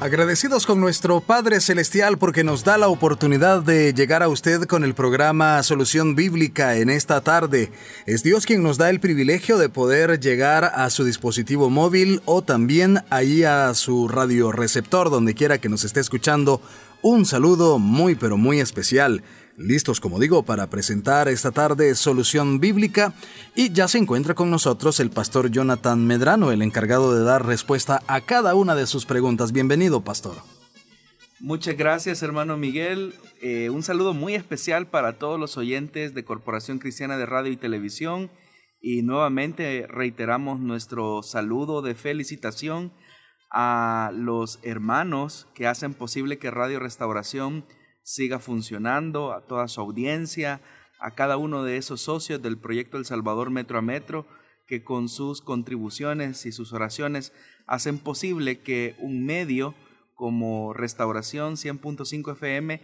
Agradecidos con nuestro Padre Celestial porque nos da la oportunidad de llegar a usted con el programa Solución Bíblica en esta tarde. Es Dios quien nos da el privilegio de poder llegar a su dispositivo móvil o también ahí a su radioreceptor donde quiera que nos esté escuchando. Un saludo muy pero muy especial listos, como digo, para presentar esta tarde Solución Bíblica y ya se encuentra con nosotros el pastor Jonathan Medrano, el encargado de dar respuesta a cada una de sus preguntas. Bienvenido, pastor. Muchas gracias, hermano Miguel. Eh, un saludo muy especial para todos los oyentes de Corporación Cristiana de Radio y Televisión y nuevamente reiteramos nuestro saludo de felicitación a los hermanos que hacen posible que Radio Restauración siga funcionando, a toda su audiencia, a cada uno de esos socios del proyecto El Salvador Metro a Metro, que con sus contribuciones y sus oraciones hacen posible que un medio como Restauración 100.5 FM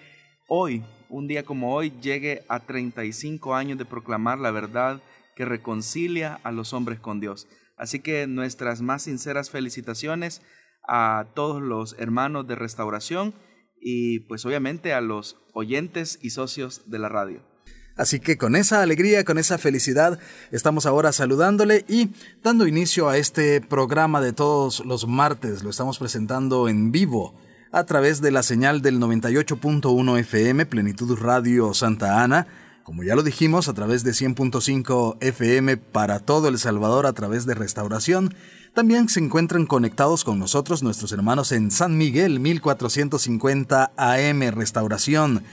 hoy, un día como hoy, llegue a 35 años de proclamar la verdad que reconcilia a los hombres con Dios. Así que nuestras más sinceras felicitaciones a todos los hermanos de Restauración y pues obviamente a los oyentes y socios de la radio. Así que con esa alegría, con esa felicidad, estamos ahora saludándole y dando inicio a este programa de todos los martes. Lo estamos presentando en vivo a través de la señal del 98.1 FM Plenitud Radio Santa Ana, como ya lo dijimos, a través de 100.5 FM para todo El Salvador a través de Restauración también se encuentran conectados con nosotros nuestros hermanos en San Miguel 1450 AM Restauración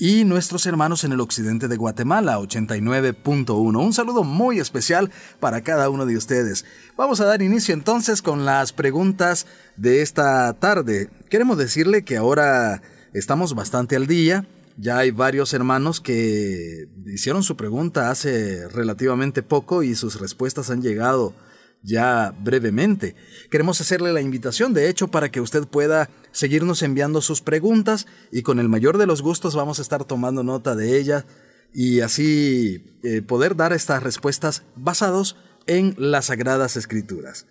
y nuestros hermanos en el occidente de Guatemala 89.1. Un saludo muy especial para cada uno de ustedes. Vamos a dar inicio entonces con las preguntas de esta tarde. Queremos decirle que ahora estamos bastante al día. Ya hay varios hermanos que hicieron su pregunta hace relativamente poco y sus respuestas han llegado ya brevemente. Queremos hacerle la invitación, de hecho, para que usted pueda seguirnos enviando sus preguntas y con el mayor de los gustos vamos a estar tomando nota de ellas y así eh, poder dar estas respuestas basados en las Sagradas Escrituras.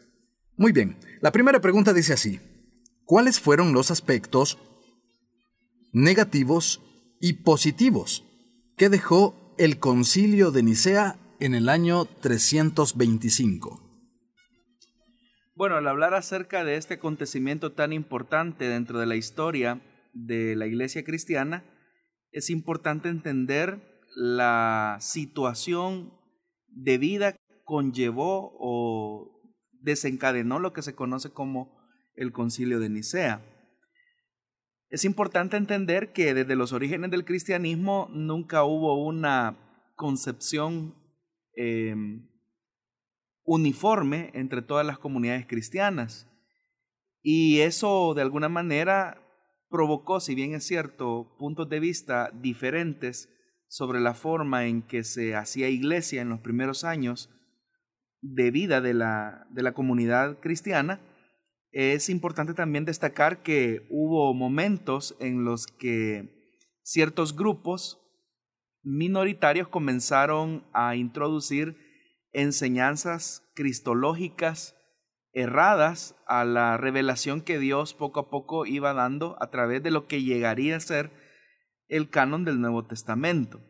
Muy bien, la primera pregunta dice así, ¿cuáles fueron los aspectos negativos y positivos que dejó el concilio de Nicea en el año 325? Bueno, al hablar acerca de este acontecimiento tan importante dentro de la historia de la iglesia cristiana, es importante entender la situación de vida conllevó o desencadenó lo que se conoce como el concilio de Nicea. Es importante entender que desde los orígenes del cristianismo nunca hubo una concepción eh, uniforme entre todas las comunidades cristianas. Y eso de alguna manera provocó, si bien es cierto, puntos de vista diferentes sobre la forma en que se hacía iglesia en los primeros años de vida de la, de la comunidad cristiana, es importante también destacar que hubo momentos en los que ciertos grupos minoritarios comenzaron a introducir enseñanzas cristológicas erradas a la revelación que Dios poco a poco iba dando a través de lo que llegaría a ser el canon del Nuevo Testamento.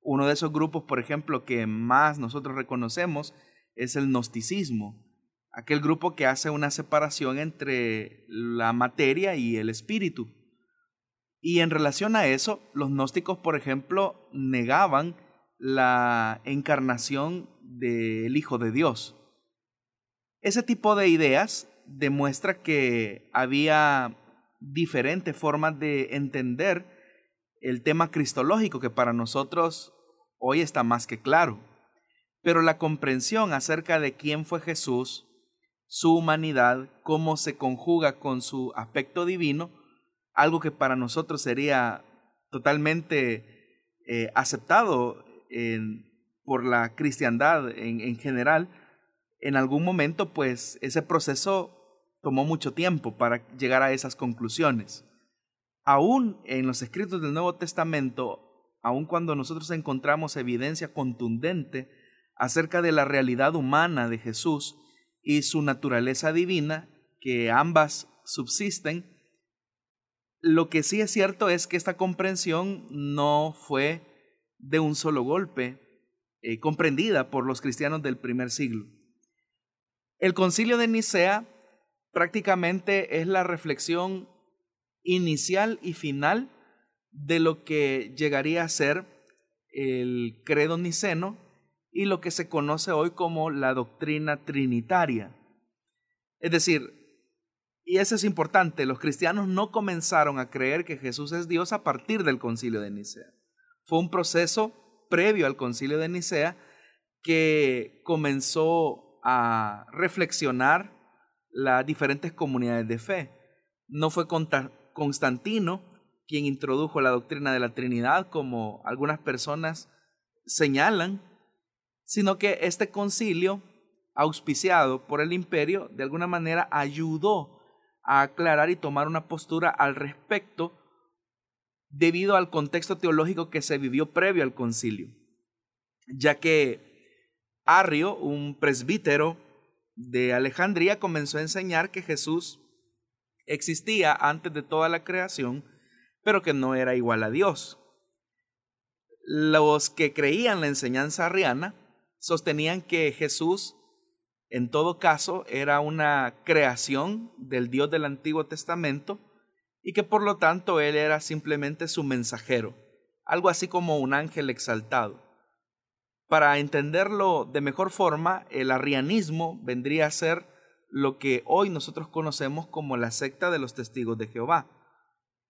Uno de esos grupos, por ejemplo, que más nosotros reconocemos es el gnosticismo, aquel grupo que hace una separación entre la materia y el espíritu. Y en relación a eso, los gnósticos, por ejemplo, negaban la encarnación del Hijo de Dios. Ese tipo de ideas demuestra que había diferentes formas de entender el tema cristológico que para nosotros hoy está más que claro. Pero la comprensión acerca de quién fue Jesús, su humanidad, cómo se conjuga con su aspecto divino, algo que para nosotros sería totalmente eh, aceptado por la cristiandad en, en general, en algún momento pues ese proceso tomó mucho tiempo para llegar a esas conclusiones. Aún en los escritos del Nuevo Testamento, aun cuando nosotros encontramos evidencia contundente acerca de la realidad humana de Jesús y su naturaleza divina, que ambas subsisten, lo que sí es cierto es que esta comprensión no fue de un solo golpe eh, comprendida por los cristianos del primer siglo. El concilio de Nicea prácticamente es la reflexión inicial y final de lo que llegaría a ser el credo niceno y lo que se conoce hoy como la doctrina trinitaria. Es decir, y eso es importante, los cristianos no comenzaron a creer que Jesús es Dios a partir del concilio de Nicea. Fue un proceso previo al concilio de Nicea que comenzó a reflexionar las diferentes comunidades de fe. No fue Constantino quien introdujo la doctrina de la Trinidad, como algunas personas señalan, sino que este concilio, auspiciado por el imperio, de alguna manera ayudó a aclarar y tomar una postura al respecto debido al contexto teológico que se vivió previo al concilio, ya que Arrio, un presbítero de Alejandría, comenzó a enseñar que Jesús existía antes de toda la creación, pero que no era igual a Dios. Los que creían la enseñanza arriana sostenían que Jesús, en todo caso, era una creación del Dios del Antiguo Testamento y que por lo tanto él era simplemente su mensajero, algo así como un ángel exaltado. Para entenderlo de mejor forma, el arrianismo vendría a ser lo que hoy nosotros conocemos como la secta de los testigos de Jehová.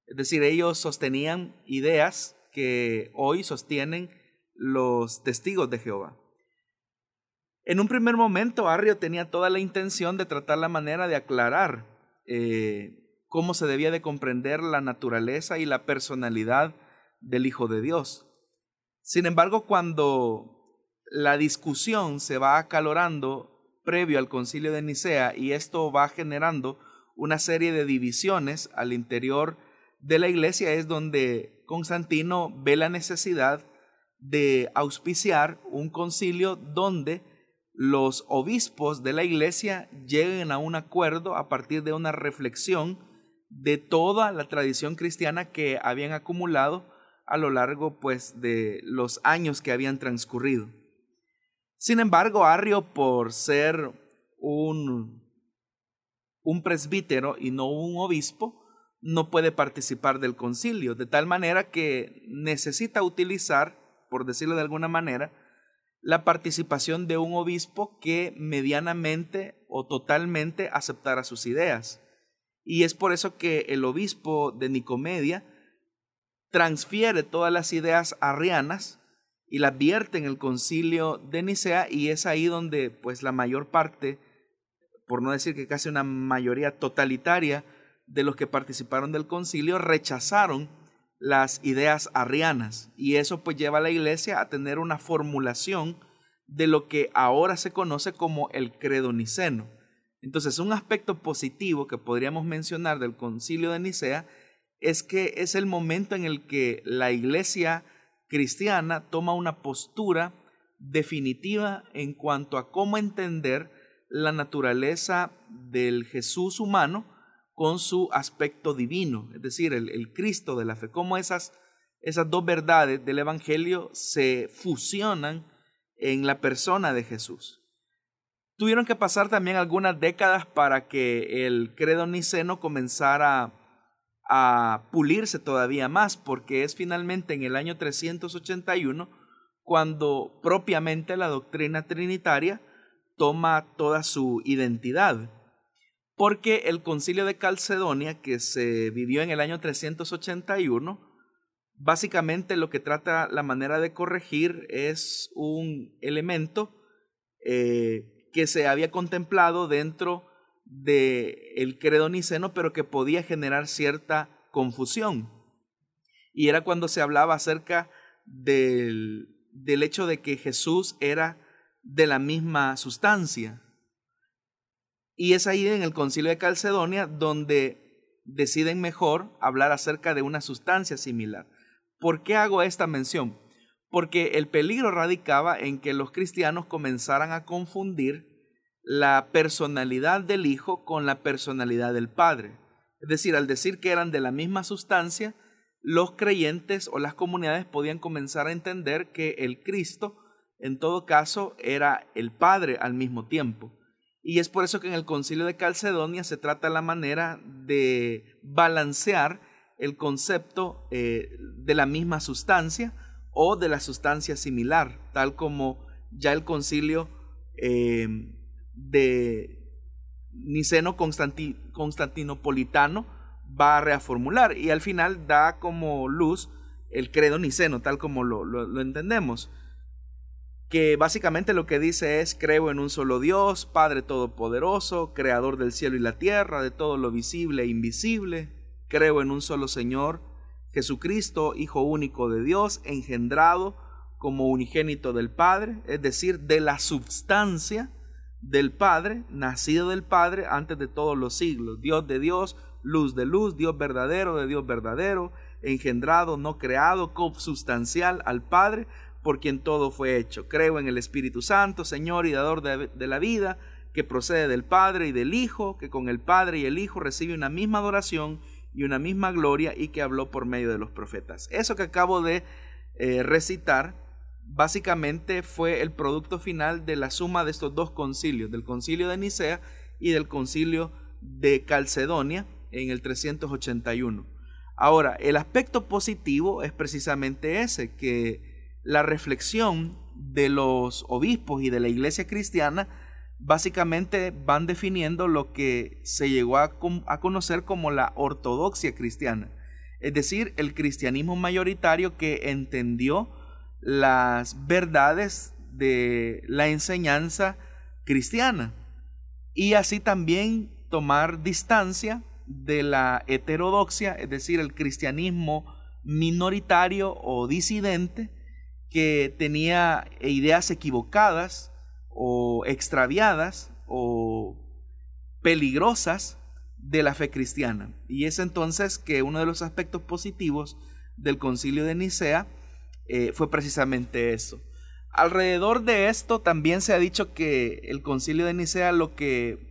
Es decir, ellos sostenían ideas que hoy sostienen los testigos de Jehová. En un primer momento, Arrio tenía toda la intención de tratar la manera de aclarar eh, cómo se debía de comprender la naturaleza y la personalidad del Hijo de Dios. Sin embargo, cuando la discusión se va acalorando previo al concilio de Nicea y esto va generando una serie de divisiones al interior de la iglesia es donde Constantino ve la necesidad de auspiciar un concilio donde los obispos de la iglesia lleguen a un acuerdo a partir de una reflexión de toda la tradición cristiana que habían acumulado a lo largo pues de los años que habían transcurrido. Sin embargo, Arrio, por ser un, un presbítero y no un obispo, no puede participar del concilio, de tal manera que necesita utilizar, por decirlo de alguna manera, la participación de un obispo que medianamente o totalmente aceptara sus ideas. Y es por eso que el obispo de Nicomedia transfiere todas las ideas arrianas y la advierte en el concilio de Nicea y es ahí donde pues la mayor parte, por no decir que casi una mayoría totalitaria de los que participaron del concilio rechazaron las ideas arrianas y eso pues lleva a la iglesia a tener una formulación de lo que ahora se conoce como el credo niceno. Entonces, un aspecto positivo que podríamos mencionar del concilio de Nicea es que es el momento en el que la iglesia cristiana toma una postura definitiva en cuanto a cómo entender la naturaleza del Jesús humano con su aspecto divino, es decir, el, Cristo de la fe, cómo esas, esas dos verdades del Evangelio se fusionan en la persona de Jesús. Tuvieron que pasar también algunas décadas para que el credo niceno comenzara a pulirse todavía más, porque es finalmente en el año 381 cuando propiamente la doctrina trinitaria toma toda su identidad. Porque el concilio de Calcedonia, que se vivió en el año 381, básicamente lo que trata la manera de corregir es un elemento eh, que se había contemplado dentro de el credo niceno, pero que podía generar cierta confusión. Y era cuando se hablaba acerca del, del hecho de que Jesús era de la misma sustancia. Y es ahí en el concilio de Calcedonia donde deciden mejor hablar acerca de una sustancia similar. ¿Por qué hago esta mención? Porque el peligro radicaba en que los cristianos comenzaran a confundir la personalidad del Hijo con la personalidad del Padre. Es decir, al decir que eran de la misma sustancia, los creyentes o las comunidades podían comenzar a entender que el Cristo, en todo caso, era el Padre al mismo tiempo. Y es por eso que en el concilio de Calcedonia se trata la manera de balancear el concepto eh, de la misma sustancia o de la sustancia similar, tal como ya el concilio eh, de Niceno Constantinopolitano va a reformular y al final da como luz el credo niceno, tal como lo, lo, entendemos, que básicamente lo que dice es creo en un solo Dios, Padre Todopoderoso, Creador del cielo y la tierra, de todo lo visible e invisible, creo en un solo Señor, Jesucristo, Hijo único de Dios, engendrado como unigénito del Padre, es decir, de la substancia del Padre, nacido del Padre antes de todos los siglos, Dios de Dios, luz de luz, Dios verdadero de Dios verdadero, engendrado, no creado, consubstancial al Padre, por quien todo fue hecho. Creo en el Espíritu Santo, Señor y dador de la vida, que procede del Padre y del Hijo, que con el Padre y el Hijo recibe una misma adoración y una misma gloria y que habló por medio de los profetas. Eso que acabo de eh, recitar básicamente fue el producto final de la suma de estos dos concilios, del concilio de Nicea y del concilio de Calcedonia, en el 381. Ahora, el aspecto positivo es precisamente ese, que la reflexión de los obispos y de la iglesia cristiana básicamente van definiendo lo que se llegó a, conocer como la ortodoxia cristiana, es decir, el cristianismo mayoritario que entendió las verdades de la enseñanza cristiana. Y así también tomar distancia de la heterodoxia, es decir, el cristianismo minoritario o disidente que tenía ideas equivocadas o extraviadas o peligrosas de la fe cristiana. Y es entonces que uno de los aspectos positivos del concilio de Nicea eh, fue precisamente eso. Alrededor de esto también se ha dicho que el concilio de Nicea lo que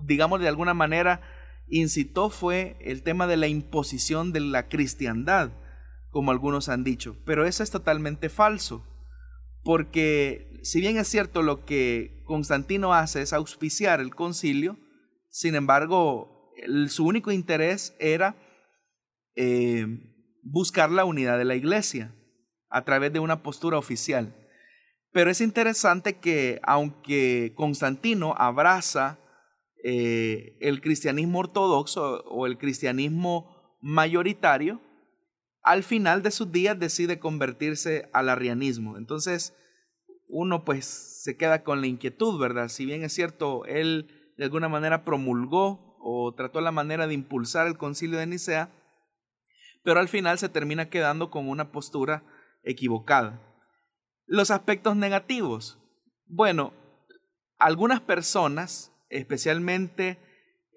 digamos de alguna manera, incitó fue el tema de la imposición de la cristiandad, como algunos han dicho. Pero eso es totalmente falso, porque si bien es cierto lo que Constantino hace es auspiciar el concilio, sin embargo, su único interés era eh, buscar la unidad de la iglesia a través de una postura oficial. Pero es interesante que aunque Constantino abraza eh, el cristianismo ortodoxo o el cristianismo mayoritario, al final de sus días decide convertirse al arrianismo. Entonces, uno pues se queda con la inquietud, ¿verdad? Si bien es cierto, él de alguna manera promulgó o trató la manera de impulsar el concilio de Nicea, pero al final se termina quedando con una postura equivocada. Los aspectos negativos. Bueno, algunas personas especialmente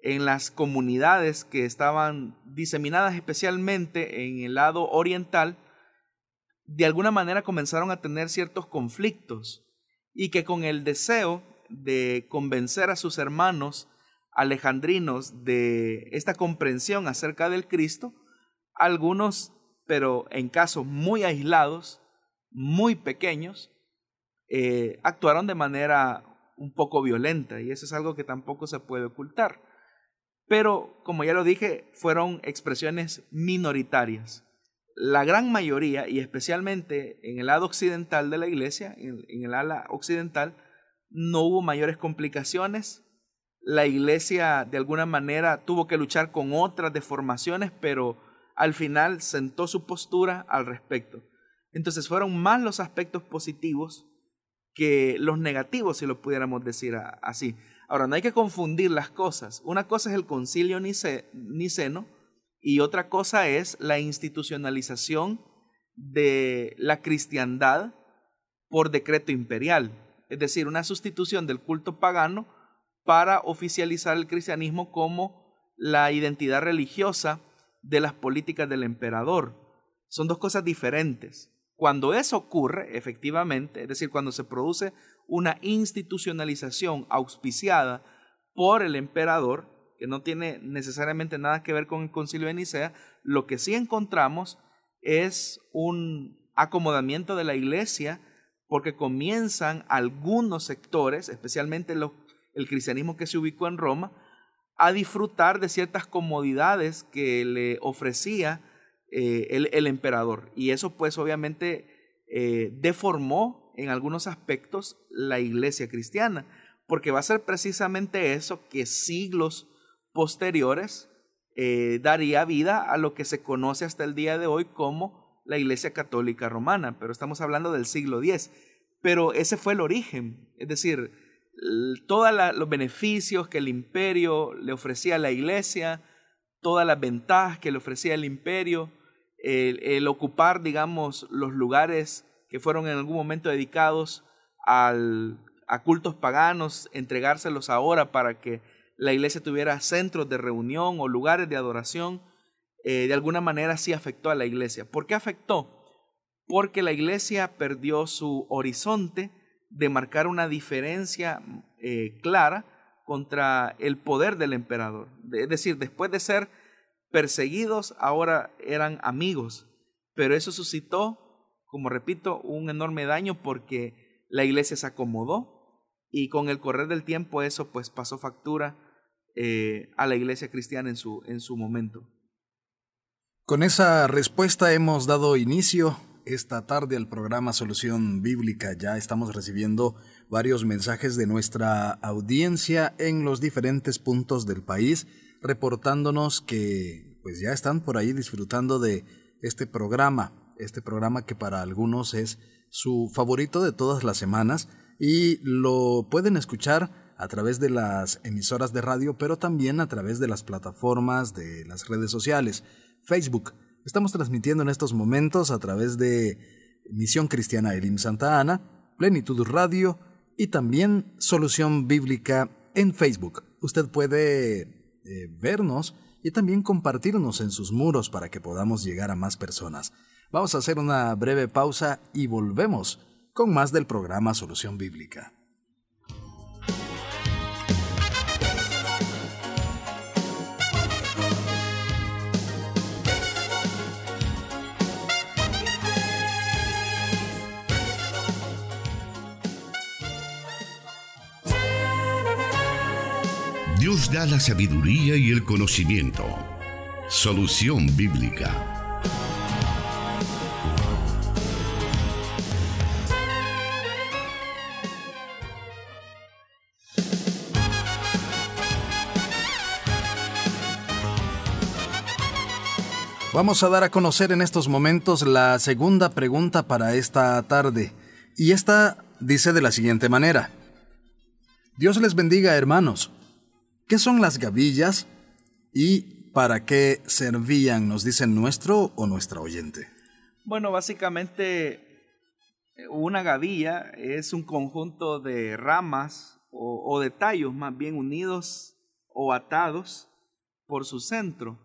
en las comunidades que estaban diseminadas especialmente en el lado oriental, de alguna manera comenzaron a tener ciertos conflictos y que con el deseo de convencer a sus hermanos alejandrinos de esta comprensión acerca del Cristo, algunos, pero en casos muy aislados, muy pequeños, eh, actuaron de manera un poco violenta y eso es algo que tampoco se puede ocultar. Pero, como ya lo dije, fueron expresiones minoritarias. La gran mayoría, y especialmente en el lado occidental de la iglesia, en, el ala occidental, no hubo mayores complicaciones. La iglesia de alguna manera tuvo que luchar con otras deformaciones, pero al final sentó su postura al respecto. Entonces fueron más los aspectos positivos que los negativos, si lo pudiéramos decir así. Ahora, no hay que confundir las cosas. Una cosa es el concilio niceno y otra cosa es la institucionalización de la cristiandad por decreto imperial, es decir, una sustitución del culto pagano para oficializar el cristianismo como la identidad religiosa de las políticas del emperador. Son dos cosas diferentes. Cuando eso ocurre, efectivamente, es decir, cuando se produce una institucionalización auspiciada por el emperador, que no tiene necesariamente nada que ver con el concilio de Nicea, lo que sí encontramos es un acomodamiento de la iglesia porque comienzan algunos sectores, especialmente el cristianismo que se ubicó en Roma, a disfrutar de ciertas comodidades que le ofrecía eh, el, emperador. Y eso pues obviamente eh, deformó en algunos aspectos la iglesia cristiana, porque va a ser precisamente eso que siglos posteriores eh, daría vida a lo que se conoce hasta el día de hoy como la iglesia católica romana, pero estamos hablando del siglo X. Pero ese fue el origen, es decir, todos los beneficios que el imperio le ofrecía a la iglesia, todas las ventajas que le ofrecía el imperio, el, ocupar, digamos, los lugares que fueron en algún momento dedicados a cultos paganos, entregárselos ahora para que la iglesia tuviera centros de reunión o lugares de adoración, eh, de alguna manera sí afectó a la iglesia. ¿Por qué afectó? Porque la iglesia perdió su horizonte de marcar una diferencia eh, clara contra el poder del emperador. Es decir, después de ser perseguidos, ahora eran amigos. Pero eso suscitó, como repito, un enorme daño porque la iglesia se acomodó y con el correr del tiempo eso pues pasó factura eh, a la iglesia cristiana en su, en su momento. Con esa respuesta hemos dado inicio esta tarde al programa Solución Bíblica. Ya estamos recibiendo varios mensajes de nuestra audiencia en los diferentes puntos del país, reportándonos que pues ya están por ahí disfrutando de este programa, este programa que para algunos es su favorito de todas las semanas y lo pueden escuchar a través de las emisoras de radio, pero también a través de las plataformas de las redes sociales, Facebook, Estamos transmitiendo en estos momentos a través de Misión Cristiana Elim Santa Ana, Plenitud Radio y también Solución Bíblica en Facebook. Usted puede eh, vernos y también compartirnos en sus muros para que podamos llegar a más personas. Vamos a hacer una breve pausa y volvemos con más del programa Solución Bíblica. Dios da la sabiduría y el conocimiento. Solución bíblica. Vamos a dar a conocer en estos momentos la segunda pregunta para esta tarde. Y esta dice de la siguiente manera. Dios les bendiga, hermanos. ¿Qué son las gavillas y para qué servían? Nos dice nuestro o nuestra oyente. Bueno, básicamente una gavilla es un conjunto de ramas o, de tallos más bien unidos o atados por su centro.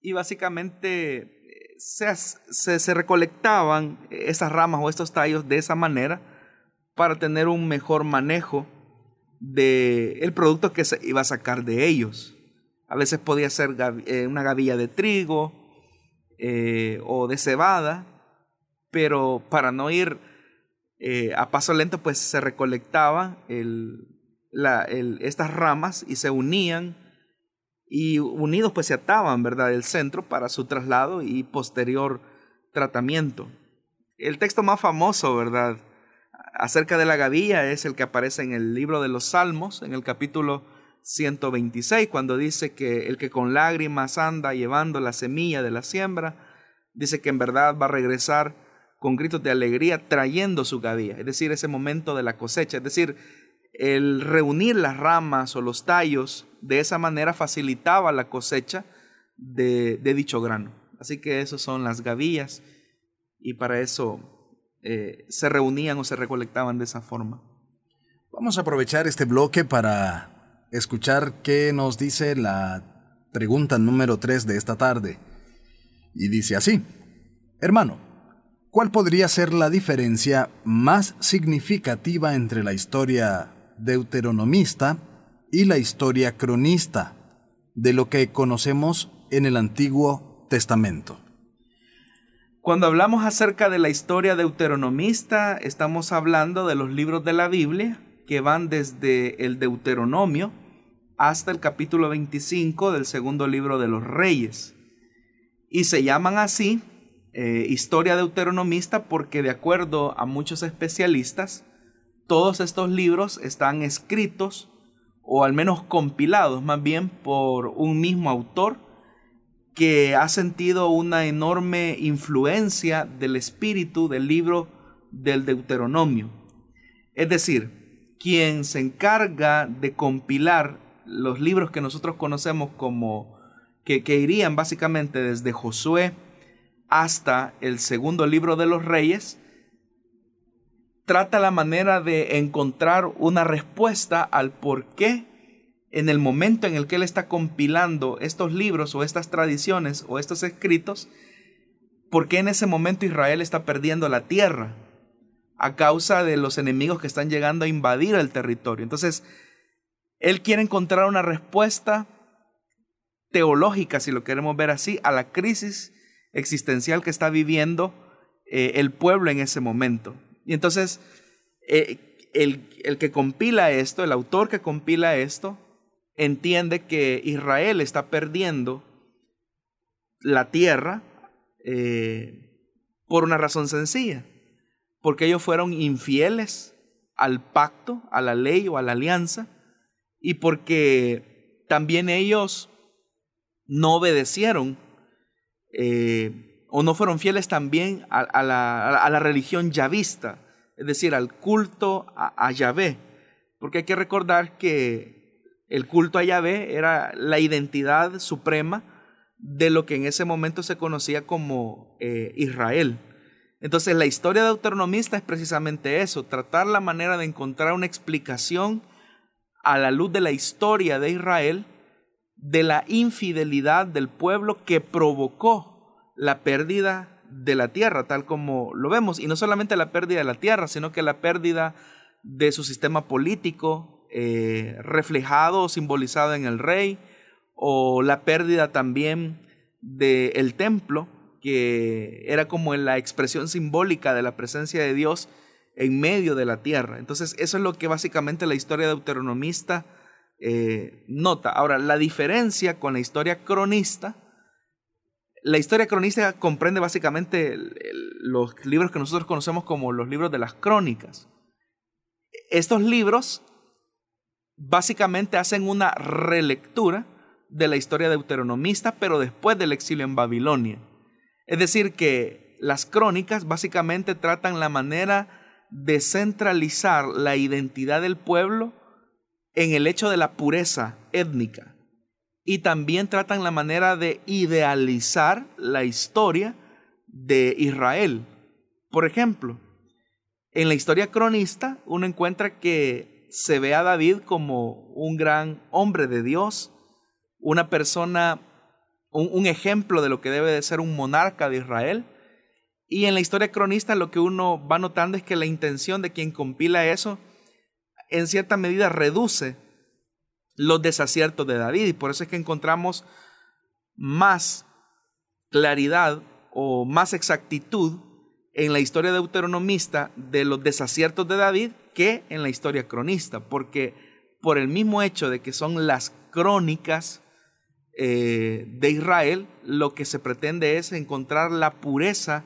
Y básicamente se, se, recolectaban esas ramas o estos tallos de esa manera para tener un mejor manejo de el producto que se iba a sacar de ellos. A veces podía ser eh, una gavilla de trigo eh, o de cebada, pero para no ir eh, a paso lento, pues se recolectaban estas ramas y se unían y unidos pues se ataban, ¿verdad?, el centro para su traslado y posterior tratamiento. El texto más famoso, ¿verdad?, acerca de la gavilla es el que aparece en el libro de los Salmos, en el capítulo 126, cuando dice que el que con lágrimas anda llevando la semilla de la siembra, dice que en verdad va a regresar con gritos de alegría trayendo su gavilla, es decir, ese momento de la cosecha, es decir, el reunir las ramas o los tallos de esa manera facilitaba la cosecha de, dicho grano. Así que esas son las gavillas y para eso eh, se reunían o se recolectaban de esa forma. Vamos a aprovechar este bloque para escuchar qué nos dice la pregunta número 3 de esta tarde. Y dice así, hermano, ¿cuál podría ser la diferencia más significativa entre la historia deuteronomista y la historia cronista de lo que conocemos en el Antiguo Testamento? Cuando hablamos acerca de la historia deuteronomista, estamos hablando de los libros de la Biblia que van desde el Deuteronomio hasta el capítulo 25 del segundo libro de los Reyes. Y se llaman así eh, historia deuteronomista porque de acuerdo a muchos especialistas, todos estos libros están escritos o al menos compilados más bien por un mismo autor que ha sentido una enorme influencia del espíritu del libro del Deuteronomio. Es decir, quien se encarga de compilar los libros que nosotros conocemos como que, irían básicamente desde Josué hasta el segundo libro de los reyes, trata la manera de encontrar una respuesta al por qué en el momento en el que él está compilando estos libros o estas tradiciones o estos escritos, ¿por qué en ese momento Israel está perdiendo la tierra? A causa de los enemigos que están llegando a invadir el territorio. Entonces, él quiere encontrar una respuesta teológica, si lo queremos ver así, a la crisis existencial que está viviendo eh, el pueblo en ese momento. Y entonces, eh, el, el que compila esto, el autor que compila esto, entiende que Israel está perdiendo la tierra eh, por una razón sencilla, porque ellos fueron infieles al pacto, a la ley o a la alianza, y porque también ellos no obedecieron eh, o no fueron fieles también a, la, religión yavista, es decir, al culto a, a Yahvé, porque hay que recordar que el culto a Yahvé era la identidad suprema de lo que en ese momento se conocía como eh, Israel. Entonces la historia deuteronomista es precisamente eso, tratar la manera de encontrar una explicación a la luz de la historia de Israel de la infidelidad del pueblo que provocó la pérdida de la tierra, tal como lo vemos, y no solamente la pérdida de la tierra, sino que la pérdida de su sistema político, eh, reflejado o simbolizado en el rey, o la pérdida también del templo, que era como la expresión simbólica de la presencia de Dios en medio de la tierra. Entonces, eso es lo que básicamente la historia deuteronomista eh, nota. Ahora, la diferencia con la historia cronista, la historia cronista comprende básicamente los libros que nosotros conocemos como los libros de las crónicas. Estos libros básicamente hacen una relectura de la historia deuteronomista, pero después del exilio en Babilonia. Es decir, que las crónicas básicamente tratan la manera de centralizar la identidad del pueblo en el hecho de la pureza étnica. Y también tratan la manera de idealizar la historia de Israel. Por ejemplo, en la historia cronista uno encuentra que se ve a David como un gran hombre de Dios, una persona, un, ejemplo de lo que debe de ser un monarca de Israel. Y en la historia cronista lo que uno va notando es que la intención de quien compila eso en cierta medida reduce los desaciertos de David y por eso es que encontramos más claridad o más exactitud en la historia deuteronomista de los desaciertos de David que en la historia cronista, porque por el mismo hecho de que son las crónicas eh, de Israel, lo que se pretende es encontrar la pureza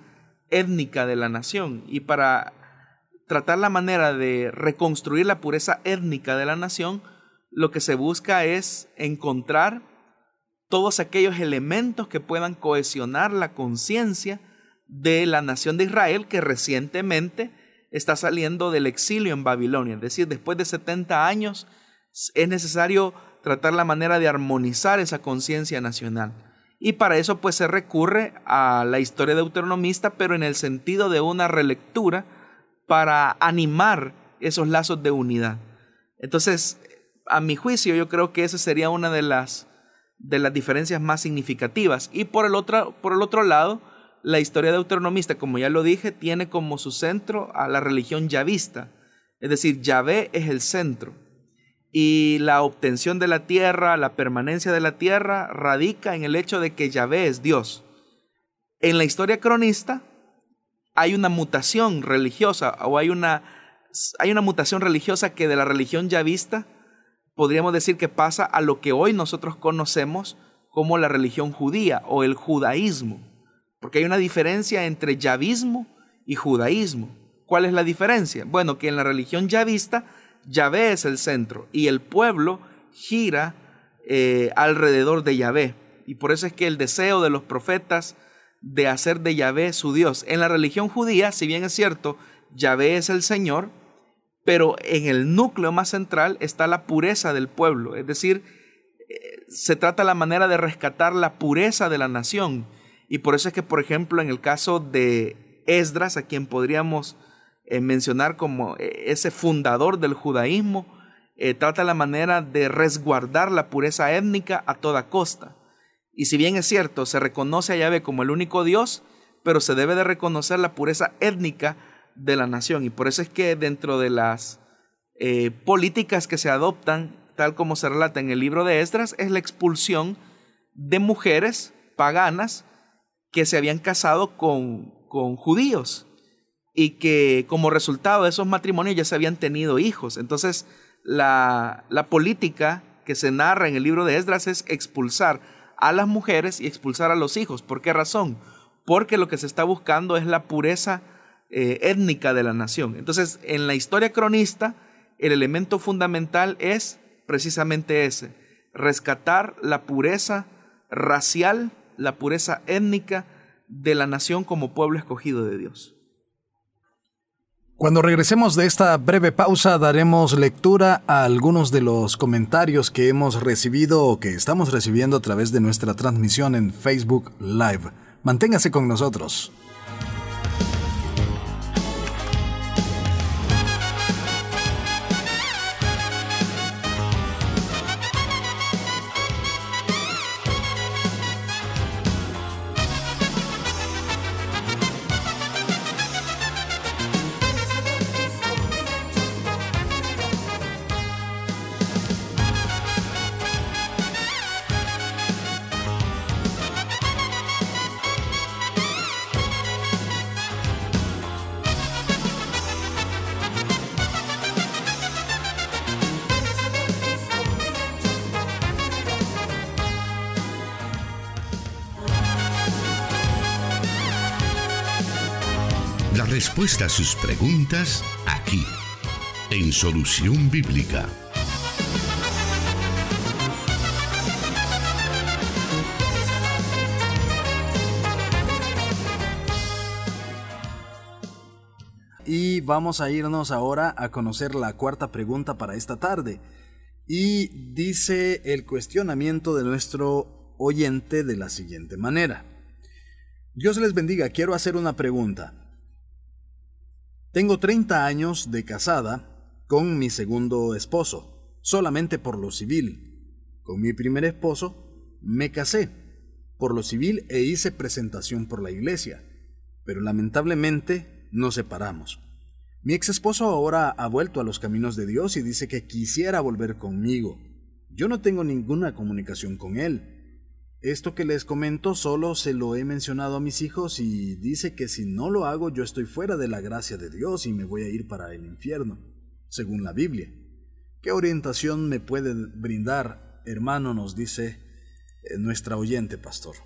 étnica de la nación. Y para tratar la manera de reconstruir la pureza étnica de la nación, lo que se busca es encontrar todos aquellos elementos que puedan cohesionar la conciencia de la nación de Israel que recientemente está saliendo del exilio en Babilonia. Es decir, después de 70 años es necesario tratar la manera de armonizar esa conciencia nacional. Y para eso pues se recurre a la historia deuteronomista, pero en el sentido de una relectura para animar esos lazos de unidad. Entonces, a mi juicio, yo creo que esa sería una de las, de las diferencias más significativas. Y por el, otro, por el otro lado, la historia deuteronomista, como ya lo dije, tiene como su centro a la religión yavista. Es decir, Yahvé es el centro. Y la obtención de la tierra, la permanencia de la tierra, radica en el hecho de que Yahvé es Dios. En la historia cronista hay una mutación religiosa o hay una, hay una mutación religiosa que de la religión yavista podríamos decir que pasa a lo que hoy nosotros conocemos como la religión judía o el judaísmo. Porque hay una diferencia entre yavismo y judaísmo. ¿Cuál es la diferencia? Bueno, que en la religión yavista, Yahvé es el centro y el pueblo gira eh, alrededor de Yahvé. Y por eso es que el deseo de los profetas de hacer de Yahvé su Dios. En la religión judía, si bien es cierto, Yahvé es el Señor, pero en el núcleo más central está la pureza del pueblo, es decir, eh, se trata la manera de rescatar la pureza de la nación. Y por eso es que, por ejemplo, en el caso de Esdras, a quien podríamos eh, mencionar como eh, ese fundador del judaísmo, trata la manera de resguardar la pureza étnica a toda costa. Y si bien es cierto, se reconoce a Yahvé como el único Dios, pero se debe de reconocer la pureza étnica de la nación. Y por eso es que dentro de las eh, políticas que se adoptan, tal como se relata en el libro de Esdras, es la expulsión de mujeres paganas que se habían casado con, con judíos y que como resultado de esos matrimonios ya se habían tenido hijos. Entonces, la, la política que se narra en el libro de Esdras es expulsar a las mujeres y expulsar a los hijos. ¿Por qué razón? Porque lo que se está buscando es la pureza eh, étnica de la nación. Entonces, en la historia cronista, el elemento fundamental es precisamente ese, rescatar la pureza racial, la pureza étnica de la nación como pueblo escogido de Dios. Cuando regresemos de esta breve pausa daremos lectura a algunos de los comentarios que hemos recibido o que estamos recibiendo a través de nuestra transmisión en Facebook Live. Manténgase con nosotros. Sus preguntas aquí, en Solución Bíblica. Y vamos a irnos ahora a conocer la cuarta pregunta para esta tarde. Y dice el cuestionamiento de nuestro oyente de la siguiente manera. Dios les bendiga, quiero hacer una pregunta. Tengo 30 años de casada con mi segundo esposo, solamente por lo civil. Con mi primer esposo me casé por lo civil e hice presentación por la iglesia, pero lamentablemente nos separamos. Mi ex esposo ahora ha vuelto a los caminos de Dios y dice que quisiera volver conmigo. Yo no tengo ninguna comunicación con él. Esto que les comento solo se lo he mencionado a mis hijos y dice que si no lo hago yo estoy fuera de la gracia de Dios y me voy a ir para el infierno, según la Biblia. ¿Qué orientación me puede brindar, hermano? Nos dice eh, nuestra oyente, pastor.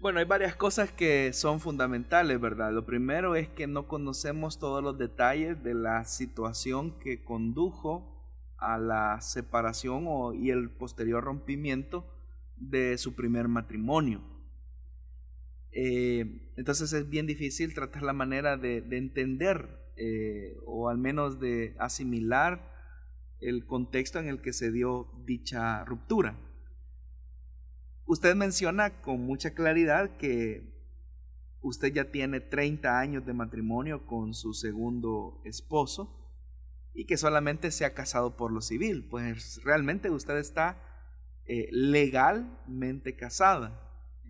Bueno, hay varias cosas que son fundamentales, ¿verdad? Lo primero es que no conocemos todos los detalles de la situación que condujo a la separación y el posterior rompimiento de su primer matrimonio. Eh, entonces es bien difícil tratar la manera de, entender eh, o al menos de asimilar el contexto en el que se dio dicha ruptura. Usted menciona con mucha claridad que usted ya tiene 30 años de matrimonio con su segundo esposo y que solamente se ha casado por lo civil. Pues realmente usted está eh, legalmente casada.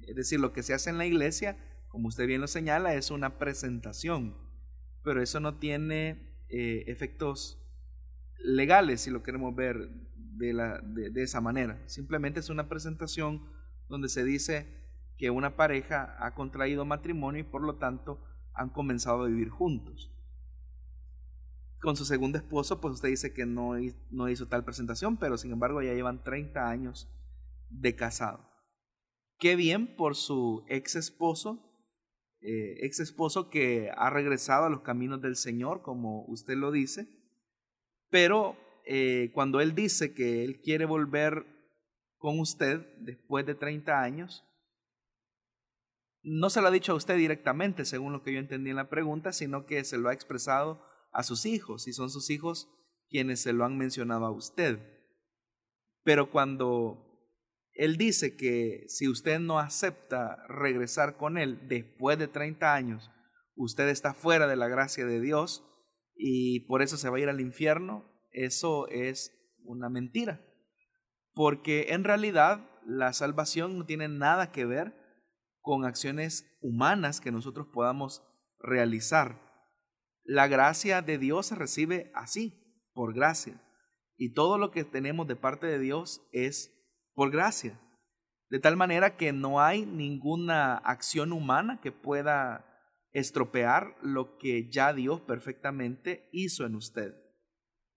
Es decir, lo que se hace en la iglesia, como usted bien lo señala, es una presentación, pero eso no tiene eh, efectos legales, si lo queremos ver de, la, de esa manera. Simplemente es una presentación donde se dice que una pareja ha contraído matrimonio y por lo tanto han comenzado a vivir juntos. Con su segundo esposo, pues usted dice que no, hizo tal presentación, pero sin embargo ya llevan 30 años de casado. Qué bien por su ex esposo, eh, ex esposo que ha regresado a los caminos del Señor, como usted lo dice, pero eh, cuando él dice que él quiere volver con usted después de 30 años, no se lo ha dicho a usted directamente, según lo que yo entendí en la pregunta, sino que se lo ha expresado a sus hijos, y son sus hijos quienes se lo han mencionado a usted. Pero cuando él dice que si usted no acepta regresar con él después de 30 años, usted está fuera de la gracia de Dios y por eso se va a ir al infierno, eso es una mentira. Porque en realidad la salvación no tiene nada que ver con acciones humanas que nosotros podamos realizar. La gracia de Dios se recibe así, por gracia. Y todo lo que tenemos de parte de Dios es por gracia. De tal manera que no hay ninguna acción humana que pueda estropear lo que ya Dios perfectamente hizo en usted.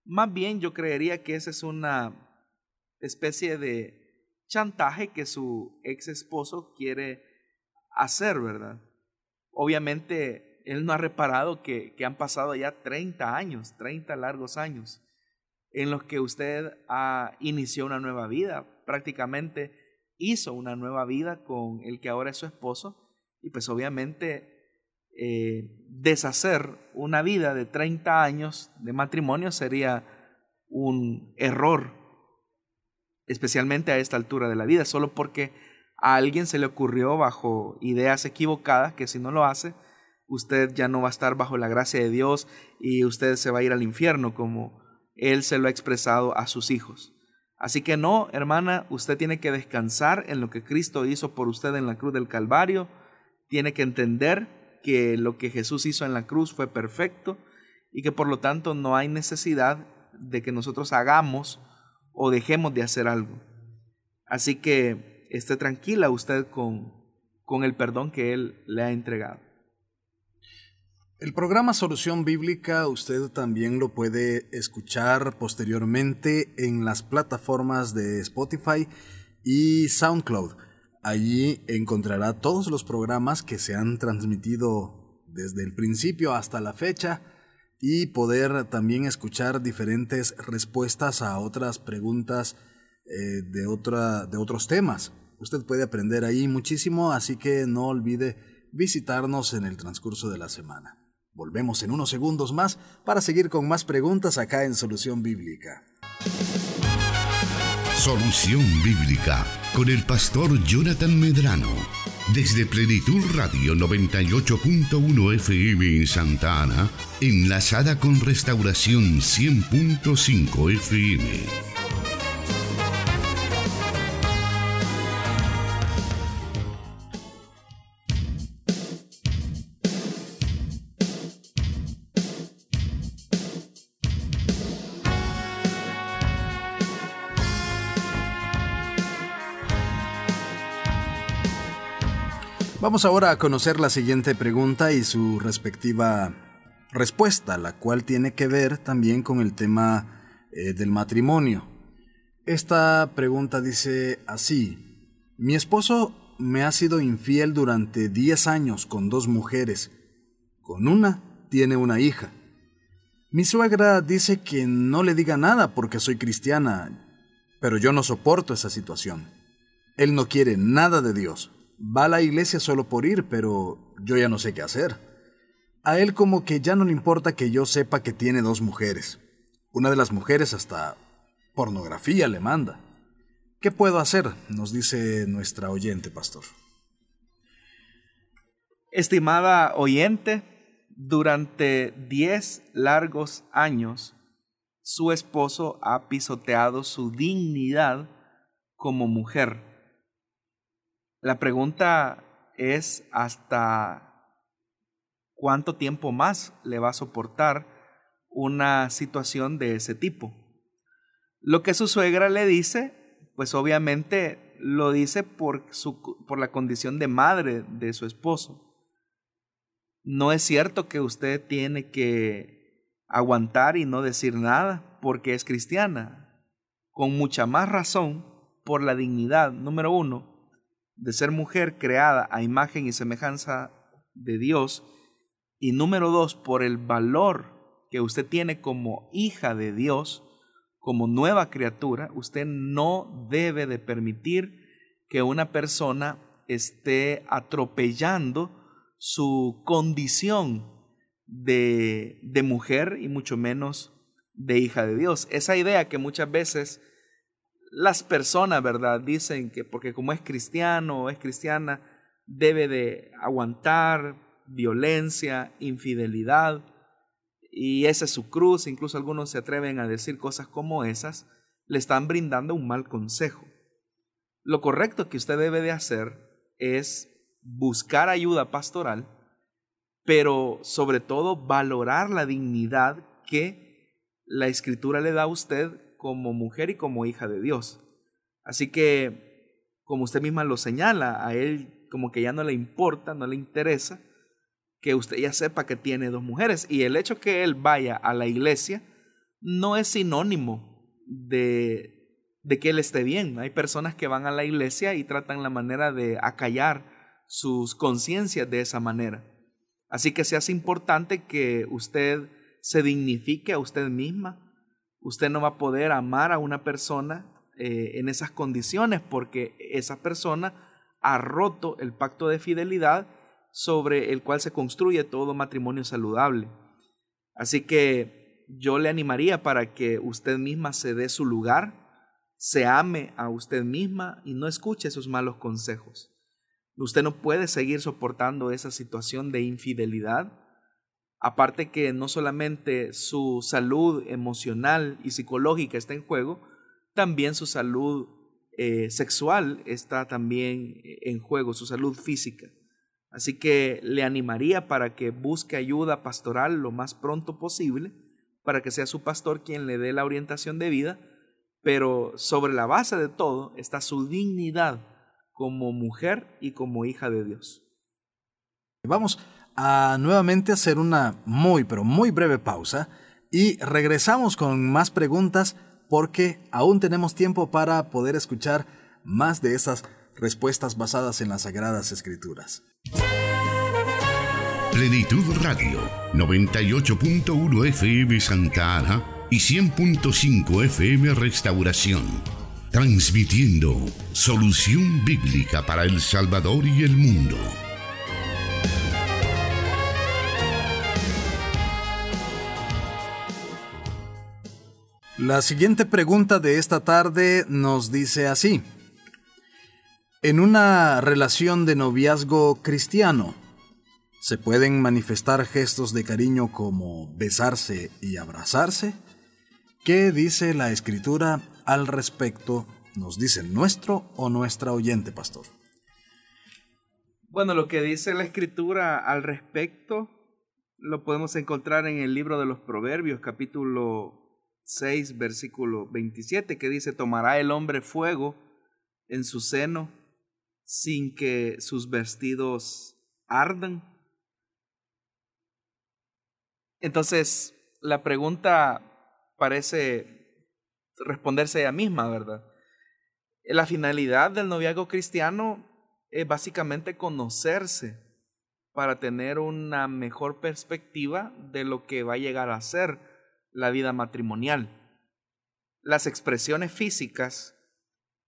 Más bien yo creería que esa es una especie de chantaje que su ex esposo quiere hacer, ¿verdad? Obviamente, él no ha reparado que, que han pasado ya 30 años, 30 largos años, en los que usted ha, inició una nueva vida, prácticamente hizo una nueva vida con el que ahora es su esposo, y pues obviamente eh, deshacer una vida de 30 años de matrimonio sería un error, especialmente a esta altura de la vida, solo porque a alguien se le ocurrió bajo ideas equivocadas que si no lo hace, usted ya no va a estar bajo la gracia de Dios y usted se va a ir al infierno como Él se lo ha expresado a sus hijos. Así que no, hermana, usted tiene que descansar en lo que Cristo hizo por usted en la cruz del Calvario, tiene que entender que lo que Jesús hizo en la cruz fue perfecto y que por lo tanto no hay necesidad de que nosotros hagamos o dejemos de hacer algo. Así que esté tranquila usted con, con el perdón que Él le ha entregado. El programa Solución Bíblica usted también lo puede escuchar posteriormente en las plataformas de Spotify y SoundCloud. Allí encontrará todos los programas que se han transmitido desde el principio hasta la fecha y poder también escuchar diferentes respuestas a otras preguntas eh, de, otra, de otros temas. Usted puede aprender ahí muchísimo, así que no olvide visitarnos en el transcurso de la semana. Volvemos en unos segundos más para seguir con más preguntas acá en Solución Bíblica. Solución Bíblica con el pastor Jonathan Medrano. Desde Plenitud Radio 98.1 FM en Santa Ana, enlazada con Restauración 100.5 FM. Vamos ahora a conocer la siguiente pregunta y su respectiva respuesta, la cual tiene que ver también con el tema eh, del matrimonio. Esta pregunta dice así, mi esposo me ha sido infiel durante 10 años con dos mujeres, con una tiene una hija. Mi suegra dice que no le diga nada porque soy cristiana, pero yo no soporto esa situación. Él no quiere nada de Dios va a la iglesia solo por ir, pero yo ya no sé qué hacer. A él como que ya no le importa que yo sepa que tiene dos mujeres. Una de las mujeres hasta pornografía le manda. ¿Qué puedo hacer? Nos dice nuestra oyente, pastor. Estimada oyente, durante diez largos años, su esposo ha pisoteado su dignidad como mujer. La pregunta es hasta cuánto tiempo más le va a soportar una situación de ese tipo. Lo que su suegra le dice, pues obviamente lo dice por, su, por la condición de madre de su esposo. No es cierto que usted tiene que aguantar y no decir nada porque es cristiana. Con mucha más razón por la dignidad, número uno, de ser mujer creada a imagen y semejanza de Dios. Y número dos, por el valor que usted tiene como hija de Dios, como nueva criatura, usted no debe de permitir que una persona esté atropellando su condición de, de mujer y mucho menos de hija de Dios. Esa idea que muchas veces las personas, ¿verdad? Dicen que porque como es cristiano o es cristiana, debe de aguantar violencia, infidelidad, y esa es su cruz, incluso algunos se atreven a decir cosas como esas, le están brindando un mal consejo. Lo correcto que usted debe de hacer es buscar ayuda pastoral, pero sobre todo valorar la dignidad que la escritura le da a usted como mujer y como hija de Dios. Así que, como usted misma lo señala, a él como que ya no le importa, no le interesa que usted ya sepa que tiene dos mujeres. Y el hecho que él vaya a la iglesia no es sinónimo de, de que él esté bien. Hay personas que van a la iglesia y tratan la manera de acallar sus conciencias de esa manera. Así que se hace importante que usted se dignifique a usted misma, usted no va a poder amar a una persona eh, en esas condiciones porque esa persona ha roto el pacto de fidelidad sobre el cual se construye todo matrimonio saludable. Así que yo le animaría para que usted misma se dé su lugar, se ame a usted misma y no escuche sus malos consejos. Usted no puede seguir soportando esa situación de infidelidad Aparte que no solamente su salud emocional y psicológica está en juego, también su salud eh, sexual está también en juego, su salud física. Así que le animaría para que busque ayuda pastoral lo más pronto posible, para que sea su pastor quien le dé la orientación de vida, pero sobre la base de todo está su dignidad como mujer y como hija de Dios. Vamos a nuevamente hacer una muy pero muy breve pausa y regresamos con más preguntas porque aún tenemos tiempo para poder escuchar más de esas respuestas basadas en las Sagradas Escrituras. Plenitud Radio, 98.1 FM Santa Ana y 100.5 FM Restauración. Transmitiendo solución bíblica para El Salvador y el mundo. La siguiente pregunta de esta tarde nos dice así. En una relación de noviazgo cristiano, ¿se pueden manifestar gestos de cariño como besarse y abrazarse? ¿Qué dice la escritura al respecto? ¿Nos dice nuestro o nuestra oyente, pastor? Bueno, lo que dice la escritura al respecto lo podemos encontrar en el libro de los Proverbios, capítulo 6, versículo 27, que dice, tomará el hombre fuego en su seno sin que sus vestidos ardan. Entonces, la pregunta parece responderse ella misma, ¿verdad? La finalidad del noviazgo cristiano es básicamente conocerse para tener una mejor perspectiva de lo que va a llegar a ser la vida matrimonial. Las expresiones físicas,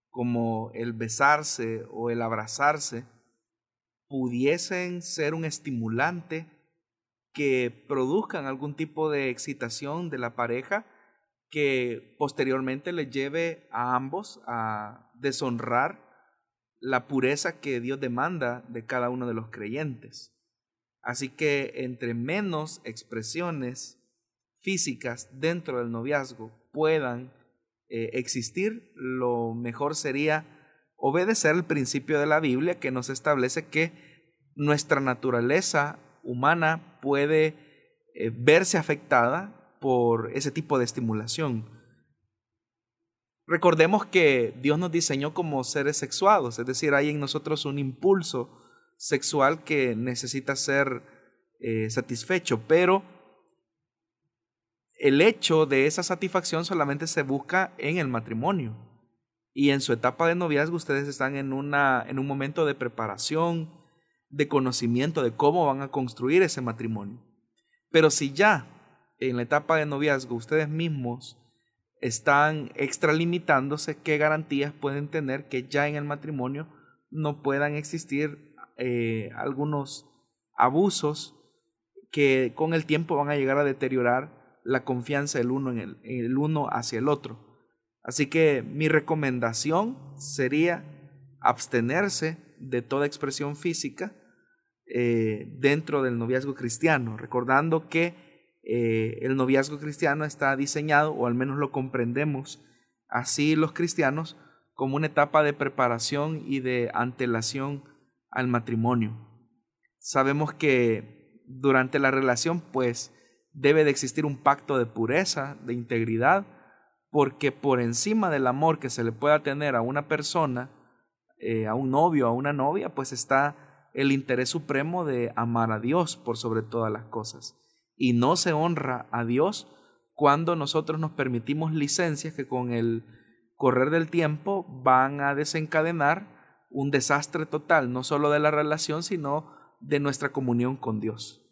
como el besarse o el abrazarse, pudiesen ser un estimulante que produzcan algún tipo de excitación de la pareja que posteriormente les lleve a ambos a, deshonrar la pureza que Dios demanda de cada uno de los creyentes. Así que entre menos expresiones físicas dentro del noviazgo puedan eh, existir, lo mejor sería obedecer el principio de la Biblia que nos establece que nuestra naturaleza humana puede eh, verse afectada por ese tipo de estimulación. Recordemos que Dios nos diseñó como seres sexuados, es decir, hay en nosotros un impulso sexual que necesita ser eh, satisfecho, pero el hecho de esa satisfacción solamente se busca en el matrimonio. Y en su etapa de noviazgo ustedes están en, una, en un momento de preparación, de conocimiento de cómo van a construir ese matrimonio. Pero si ya en la etapa de noviazgo ustedes mismos están extralimitándose, ¿qué garantías pueden tener que ya en el matrimonio no puedan existir eh, algunos abusos que con el tiempo van a llegar a deteriorar la confianza del uno en el, el uno hacia el otro? Así que mi recomendación sería abstenerse de toda expresión física eh, dentro del noviazgo cristiano, recordando que eh, el noviazgo cristiano está diseñado, o al menos lo comprendemos así los cristianos, como una etapa de preparación y de antelación al matrimonio. Sabemos que durante la relación, pues, debe de existir un pacto de pureza, de integridad, porque por encima del amor que se le pueda tener a una persona, eh, a un novio, a una novia, pues está el interés supremo de amar a Dios por sobre todas las cosas y no se honra a Dios cuando nosotros nos permitimos licencias que con el correr del tiempo van a desencadenar un desastre total, no solo de la relación, sino de nuestra comunión con Dios.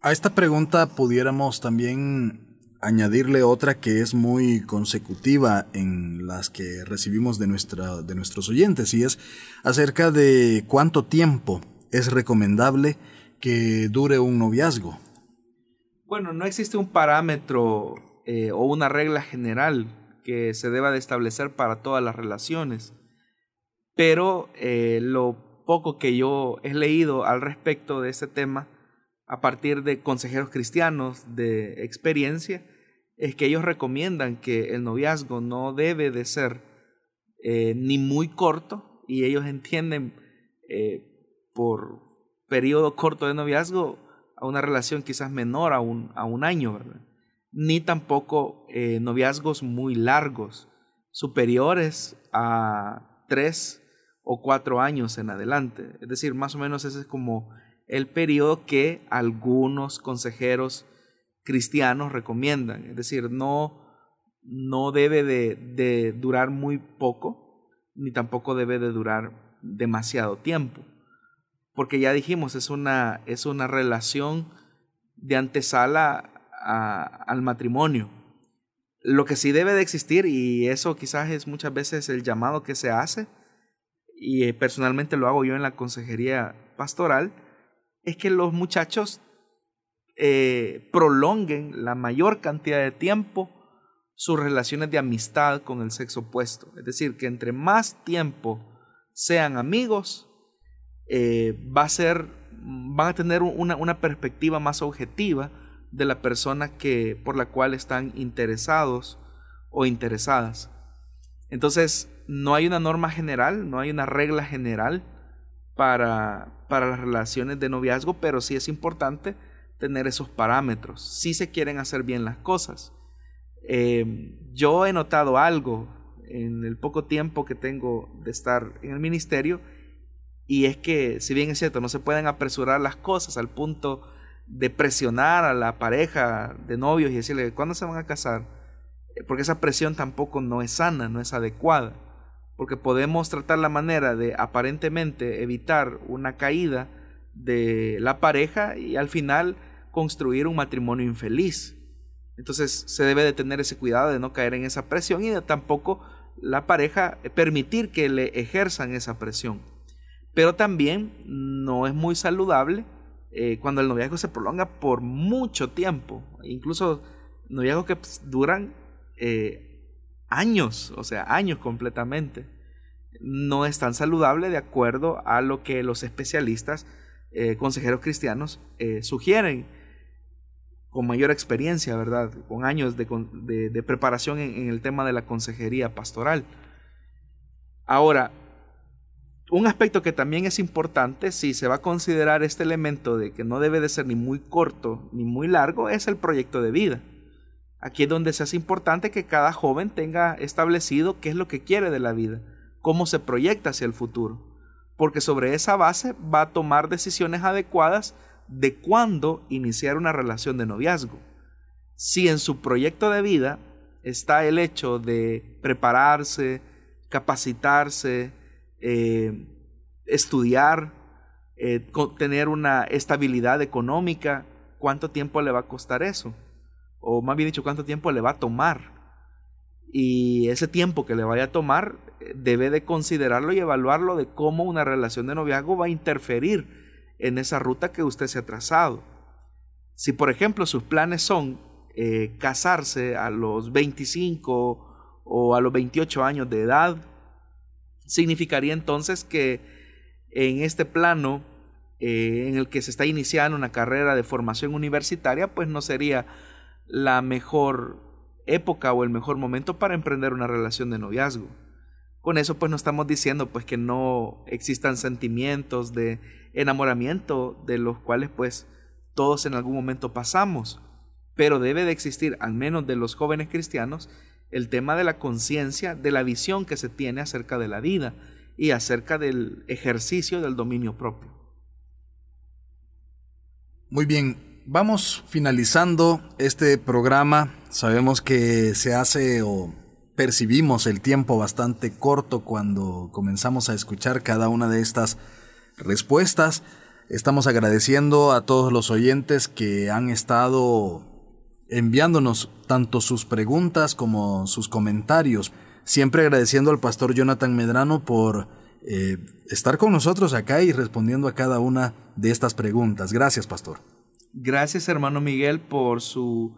A esta pregunta pudiéramos también añadirle otra que es muy consecutiva en las que recibimos de, nuestra, de nuestros oyentes y es acerca de cuánto tiempo es recomendable que dure un noviazgo? Bueno, no existe un parámetro eh, o una regla general que se deba de establecer para todas las relaciones, pero eh, lo poco que yo he leído al respecto de este tema, a partir de consejeros cristianos de experiencia, es que ellos recomiendan que el noviazgo no debe de ser eh, ni muy corto y ellos entienden por periodo corto de noviazgo a una relación quizás menor a un, a un año. Ni tampoco eh, noviazgos muy largos, superiores a tres o cuatro años en adelante. Es decir, más o menos ese es como el periodo que algunos consejeros cristianos recomiendan. Es decir, no, no debe de, durar muy poco, ni tampoco debe de durar demasiado tiempo porque ya dijimos, es una, es una relación de antesala al matrimonio. Lo que sí debe de existir, y eso quizás es muchas veces el llamado que se hace, y personalmente lo hago yo en la consejería pastoral, es que los muchachos eh, prolonguen la mayor cantidad de tiempo sus relaciones de amistad con el sexo opuesto. Es decir, que entre más tiempo sean amigos, eh, va a ser, van a tener una, una, perspectiva más objetiva de la persona que, por la cual están interesados o interesadas. Entonces, no hay una norma general, no hay una regla general para, para las relaciones de noviazgo, pero sí es importante tener esos parámetros, si se quieren hacer bien las cosas. Eh, yo he notado algo en el poco tiempo que tengo de estar en el ministerio, y es que, si bien es cierto, no se pueden apresurar las cosas al punto de presionar a la pareja de novios y decirle, ¿cuándo se van a casar? Eh, porque esa presión tampoco no es sana, no es adecuada. Porque podemos tratar la manera de aparentemente evitar una caída de la pareja y al final construir un matrimonio infeliz. Entonces se debe de tener ese cuidado de no caer en esa presión y tampoco la pareja permitir que le ejerzan esa presión. Pero también no es muy saludable eh, cuando el noviazgo se prolonga por mucho tiempo. Incluso noviazgos que duran eh, años, o sea, años completamente. No es tan saludable de acuerdo a lo que los especialistas, eh, consejeros cristianos, eh, sugieren con mayor experiencia, ¿verdad? Con años de, preparación en, el tema de la consejería pastoral. Ahora, un aspecto que también es importante, si se va a considerar este elemento de que no debe de ser ni muy corto ni muy largo, es el proyecto de vida. Aquí es donde se hace importante que cada joven tenga establecido qué es lo que quiere de la vida, cómo se proyecta hacia el futuro, porque sobre esa base va a tomar decisiones adecuadas de cuándo iniciar una relación de noviazgo. Si en su proyecto de vida está el hecho de prepararse, capacitarse, eh, estudiar, eh, tener una estabilidad económica, ¿cuánto tiempo le va a costar eso? O más bien dicho, ¿cuánto tiempo le va a tomar? Y ese tiempo que le vaya a tomar eh, debe de considerarlo y evaluarlo de cómo una relación de noviazgo va a interferir en esa ruta que usted se ha trazado. Si por ejemplo sus planes son eh, casarse a los 25 o a los 28 años de edad, significaría entonces que en este plano eh, en el que se está iniciando una carrera de formación universitaria, pues no sería la mejor época o el mejor momento para emprender una relación de noviazgo. Con eso pues no estamos diciendo pues que no existan sentimientos de enamoramiento de los cuales pues todos en algún momento pasamos, pero debe de existir, al menos de los jóvenes cristianos, el tema de la conciencia, de la visión que se tiene acerca de la vida y acerca del ejercicio del dominio propio. Muy bien, vamos finalizando este programa. Sabemos que se hace o percibimos el tiempo bastante corto cuando comenzamos a escuchar cada una de estas respuestas. Estamos agradeciendo a todos los oyentes que han estado enviándonos tanto sus preguntas como sus comentarios. Siempre agradeciendo al pastor Jonathan Medrano por eh, estar con nosotros acá y respondiendo a cada una de estas preguntas. Gracias, pastor. Gracias, hermano Miguel, por su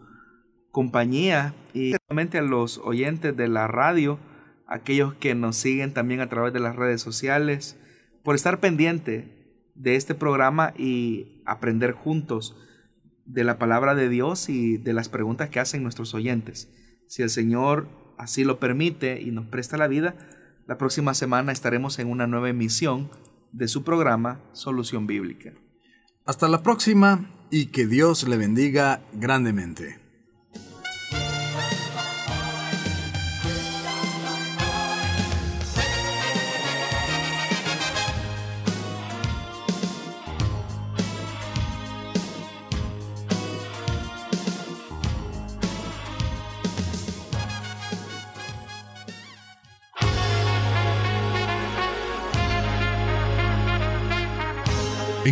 compañía y realmente a los oyentes de la radio, aquellos que nos siguen también a través de las redes sociales por estar pendiente de este programa y aprender juntos de la palabra de Dios y de las preguntas que hacen nuestros oyentes. Si el Señor así lo permite y nos presta la vida, la próxima semana estaremos en una nueva emisión de su programa Solución Bíblica. Hasta la próxima y que Dios le bendiga grandemente.